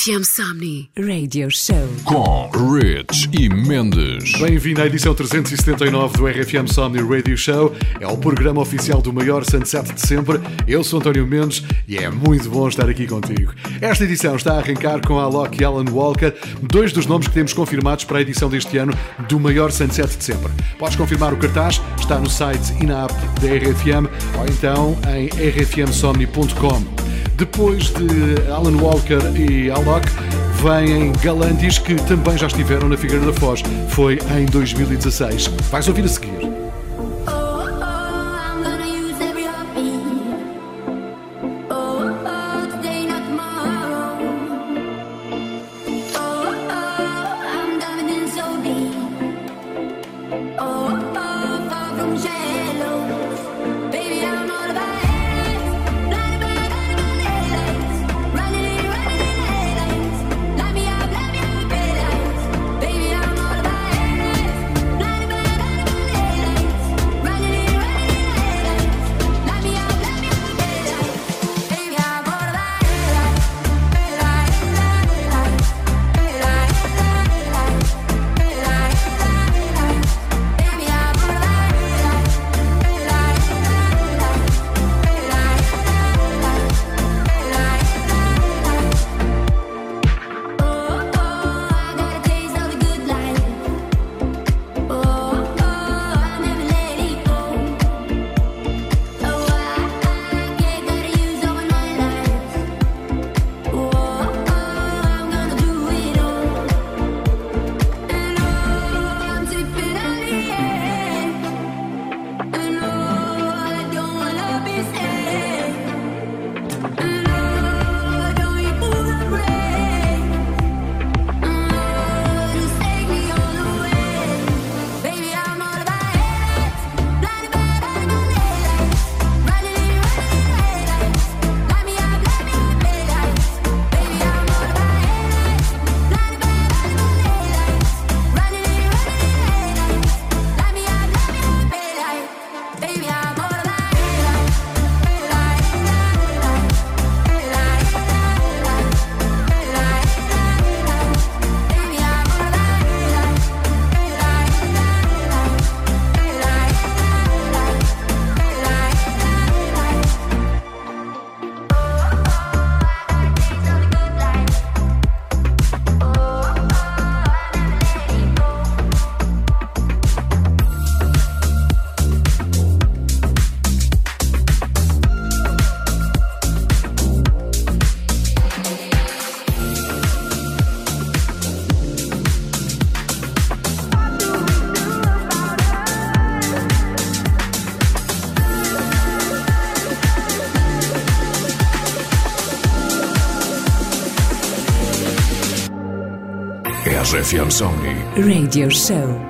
RFM Somni Radio Show com Rich e Mendes. Bem-vindo à edição 379 do RFM Somni Radio Show. É o programa oficial do maior sunset de sempre. Eu sou António Mendes e é muito bom estar aqui contigo. Esta edição está a arrancar com a Alok e Alan Walker, dois dos nomes que temos confirmados para a edição deste ano do maior sunset de sempre. Podes confirmar o cartaz, está no site e na app da RFM ou então em rfmsomni.com. Depois de Alan Walker e Alok, vêm Galantis que também já estiveram na Figueira da Foz. Foi em 2016. Vais ouvir a seguir. Radio Show.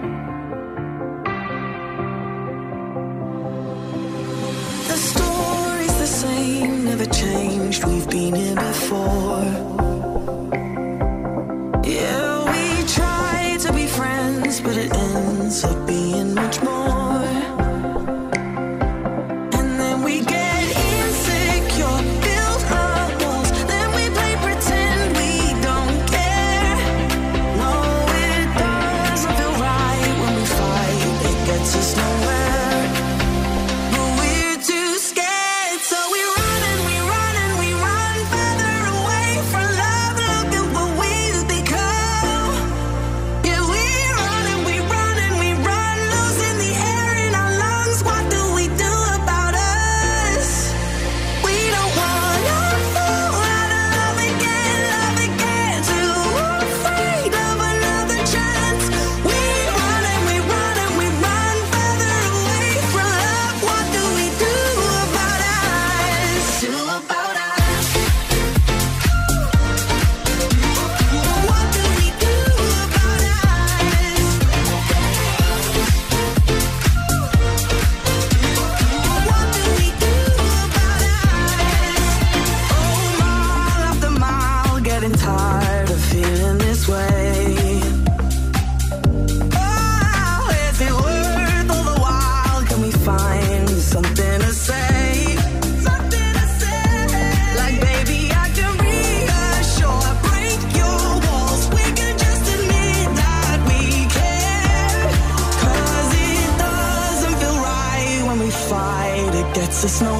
it's snow.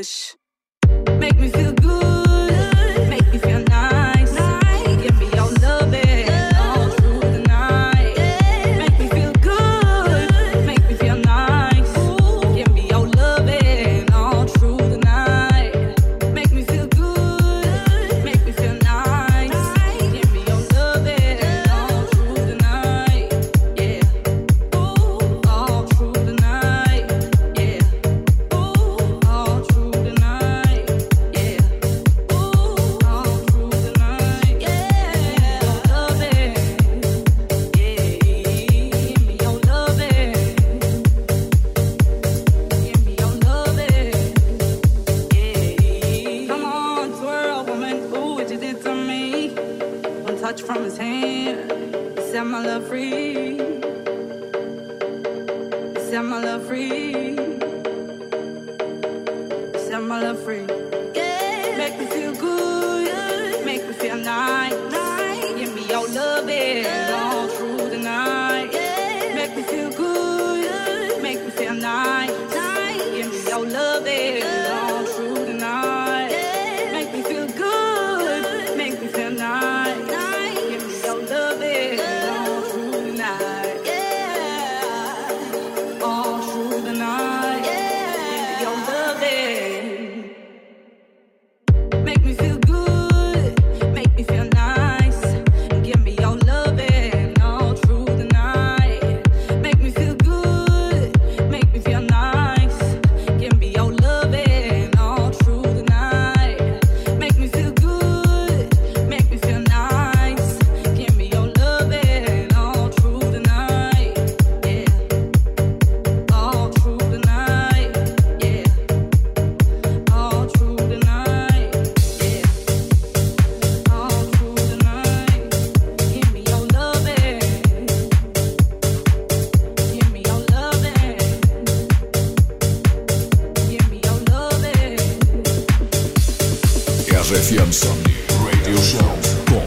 Wish. RFM Somni Radio Show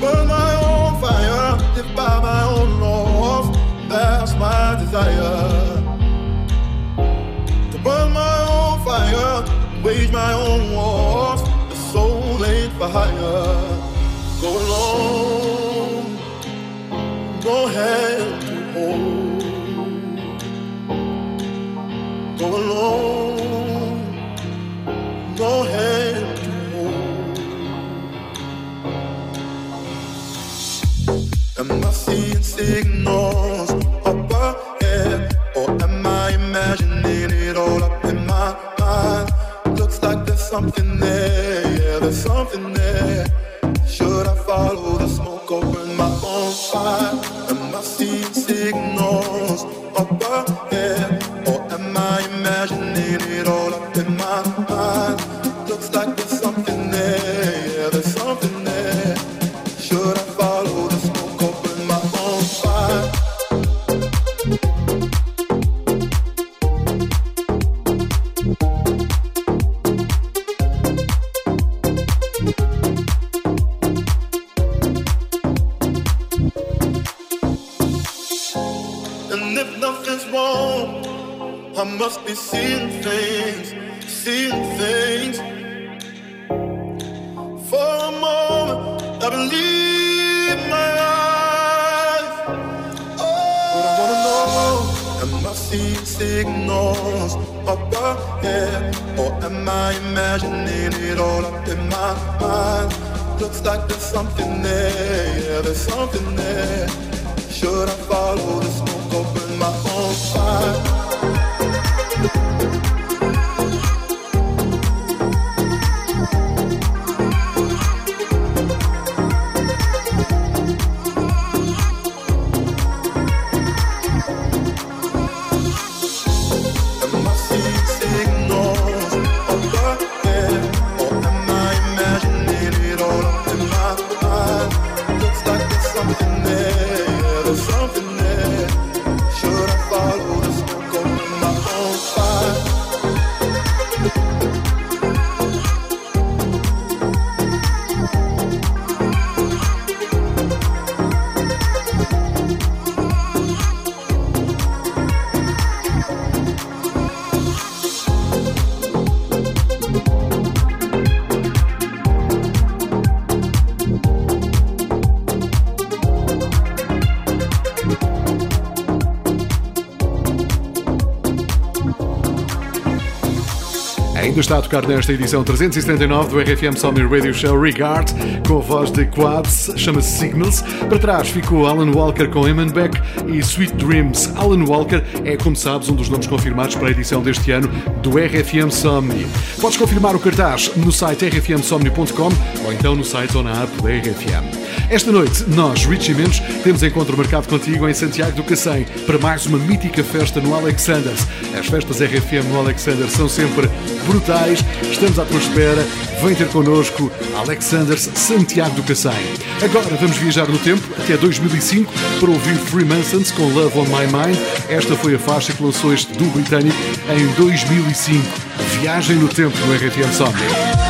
Burn my own fire, defy my own laws. That's my desire. To burn my own fire, wage my own wars. The soul ain't for hire. Something there, Should I follow está a tocar nesta edição 379 do RFM Somni Radio Show Regard, com a voz de Quabs, chama-se Signals. Para trás ficou Alan Walker com Beck e Sweet Dreams. Alan Walker é, como sabes, um dos nomes confirmados para a edição deste ano do RFM Somni. Podes confirmar o cartaz no site rfmsomni.com ou então no site ou na app da RFM. Esta noite, nós, Richie Mendes, temos encontro marcado contigo em Santiago do Cacém para mais uma mítica festa no Alexanders. As festas RFM no Alexanders são sempre brutais. Estamos à tua espera. Vem ter connosco Alexanders Santiago do Cacém. Agora vamos viajar no tempo até 2005 para ouvir Freemasons com Love on My Mind. Esta foi a faixa que lançou este duo britânico em 2005. Viagem no tempo no RFM Somni.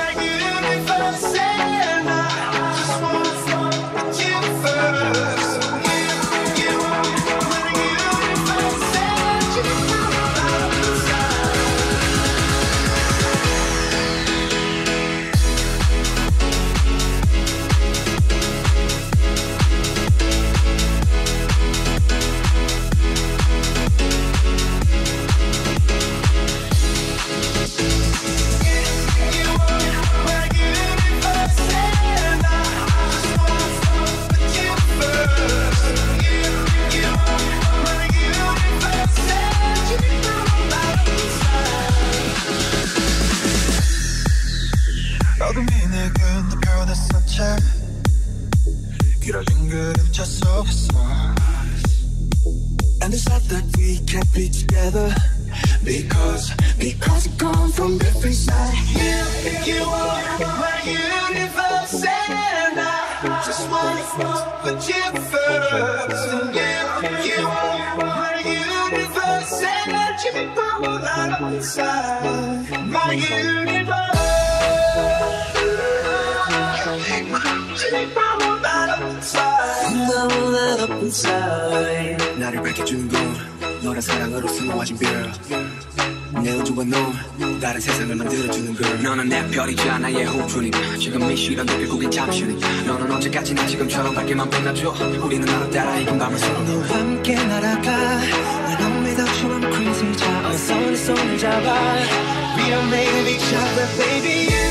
변했었지 길어진 그림자 속에서 And it's not that we can't be together Because, because we come from different sides You, you are my universe And I just wanna put you first You, you are my universe And you know I'm inside My universe 너무 날 up inside 나를 밝혀주는 건 너란 사랑으로 수놓아진 별 내 우주와 넌 다른 세상을 만들어주는 걸 너는 내 나의 호주니까 지금 이 시간도 결국엔 잠시니까 너는 언제까지나 지금처럼 밝게만 빛나줘 우리는 나로 따라 이긴 밤을 서로 너와 함께 날아가 난 I'm without you I'm crazy 자 어서 내 손을 잡아 We are made of each other, baby. You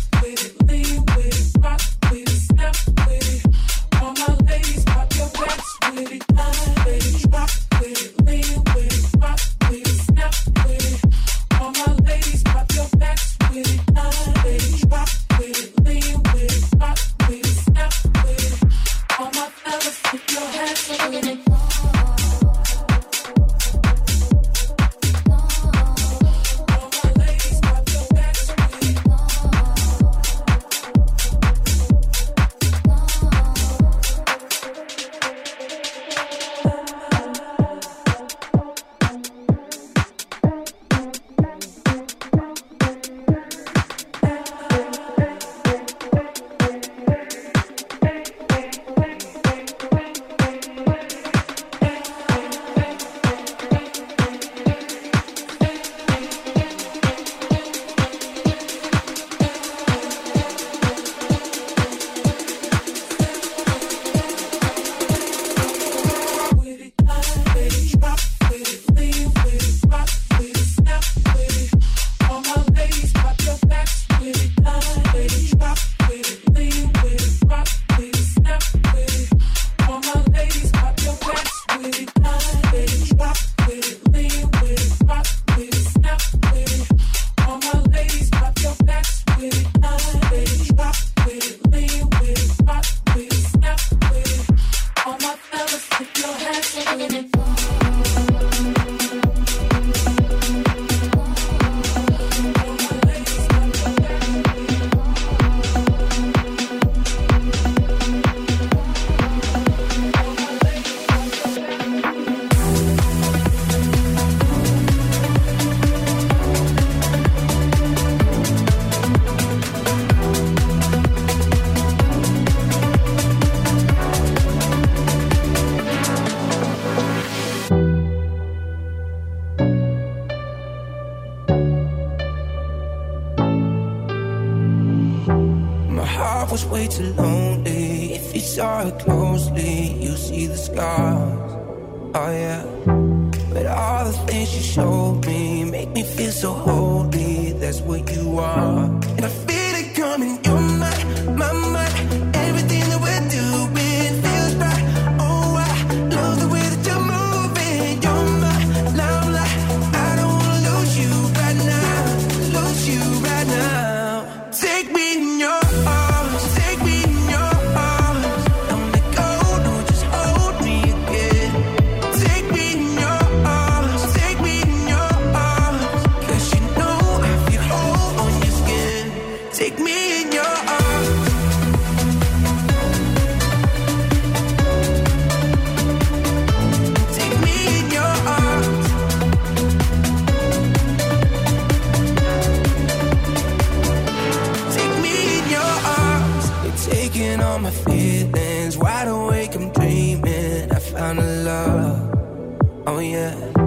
Oh yeah.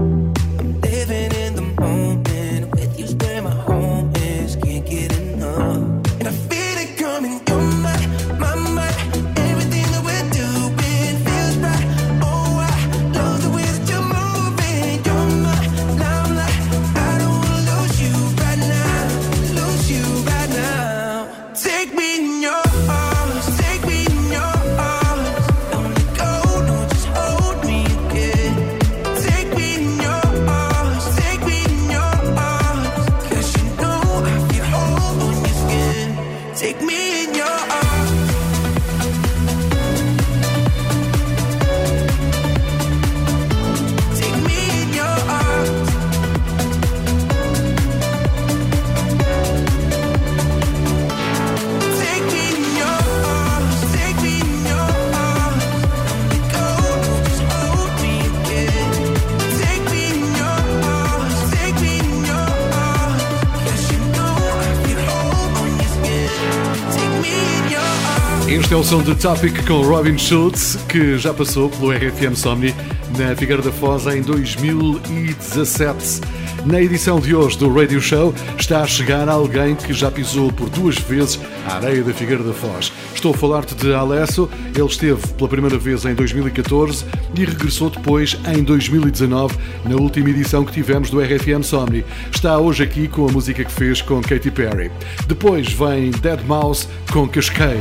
ouçam de Topic com Robin Schultz, que já passou pelo RFM Somni na Figueira da Foz em 2017. Na edição de hoje do Radio Show está a chegar alguém que já pisou por duas vezes a areia da Figueira da Foz. Estou a falar-te de Alesso, ele esteve pela primeira vez em 2014 e regressou depois em 2019, na última edição que tivemos do RFM Somni. Está hoje aqui com a música que fez com Katy Perry. Depois vem Dead Mouse com Cascade.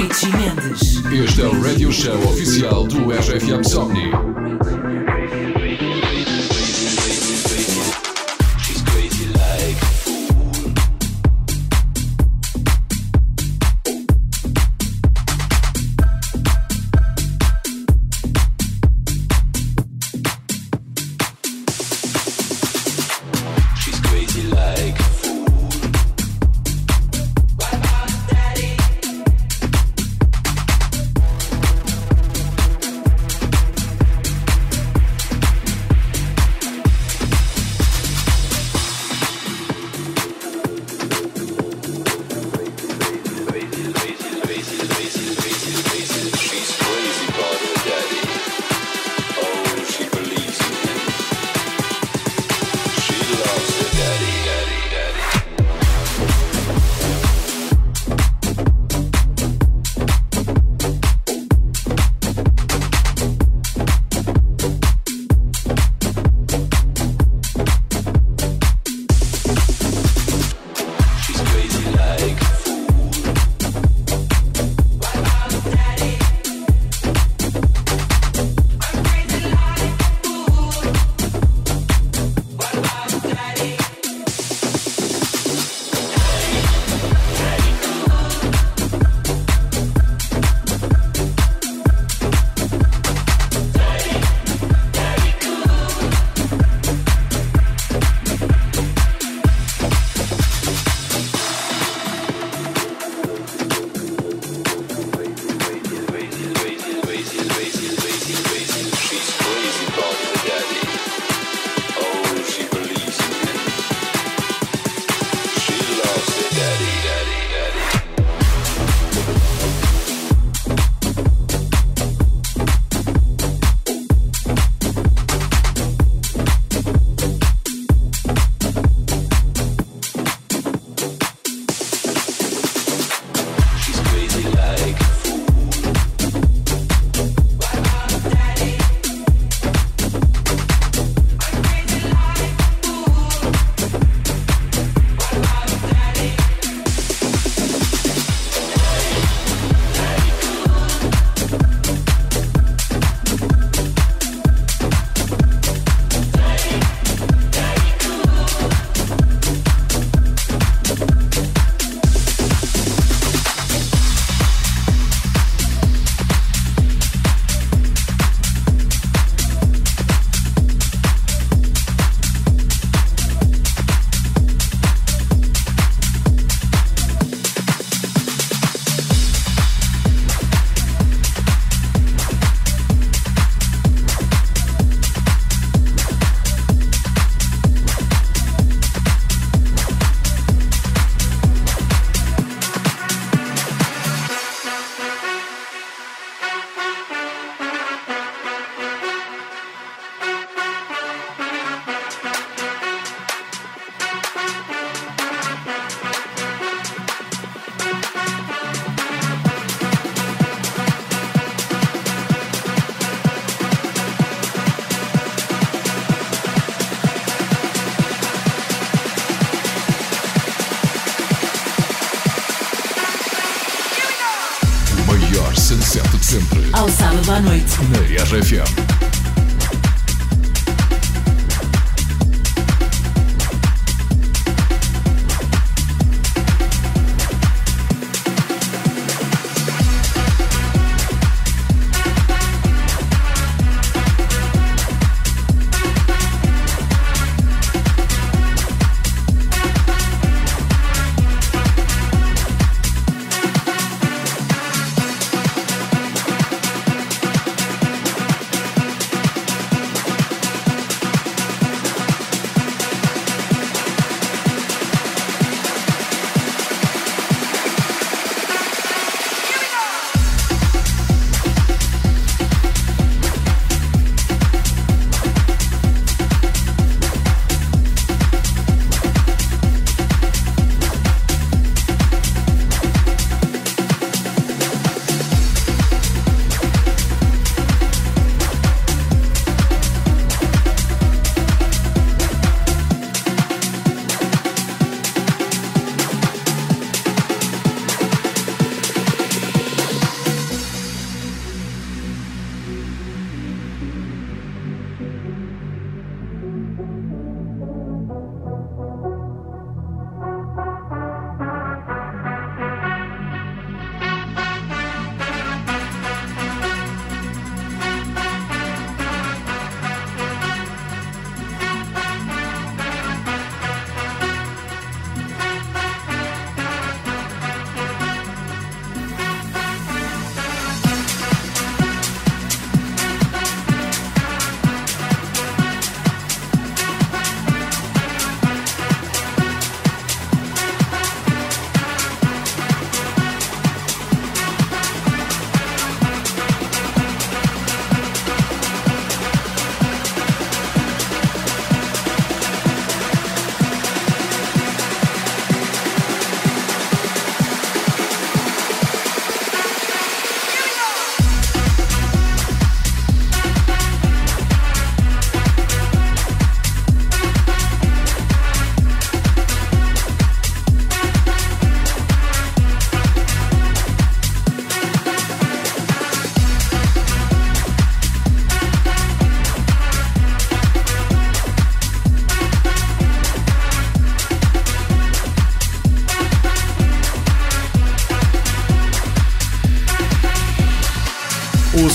Richie Mendes. Este é o radio show oficial do RFM Somni. Aranoid. Neriasz FM.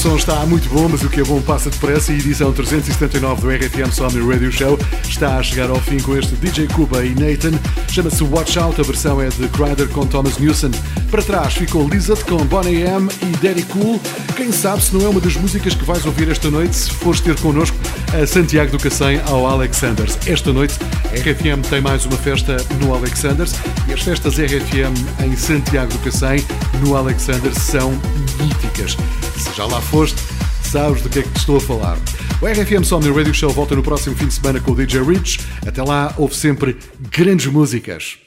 Som está muito bom, mas o que é bom passa depressa e a edição 379 do RFM Somni Radio Show está a chegar ao fim com este DJ Cuba e Nathan. Chama-se Watch Out, a versão é de Crider com Thomas Newson. Para trás ficou Lizard com Bonnie M e Daddy Cool. Quem sabe se não é uma das músicas que vais ouvir esta noite se fores ter connosco a Santiago do Cacém ao Alexanders. Esta noite RFM tem mais uma festa no Alexanders e as festas RFM em Santiago do Cacém no Alexanders são míticas. Se já lá foste, sabes do que é que te estou a falar. O RFM Somni Radio Show volta no próximo fim de semana com o DJ Rich. Até lá, houve sempre grandes músicas.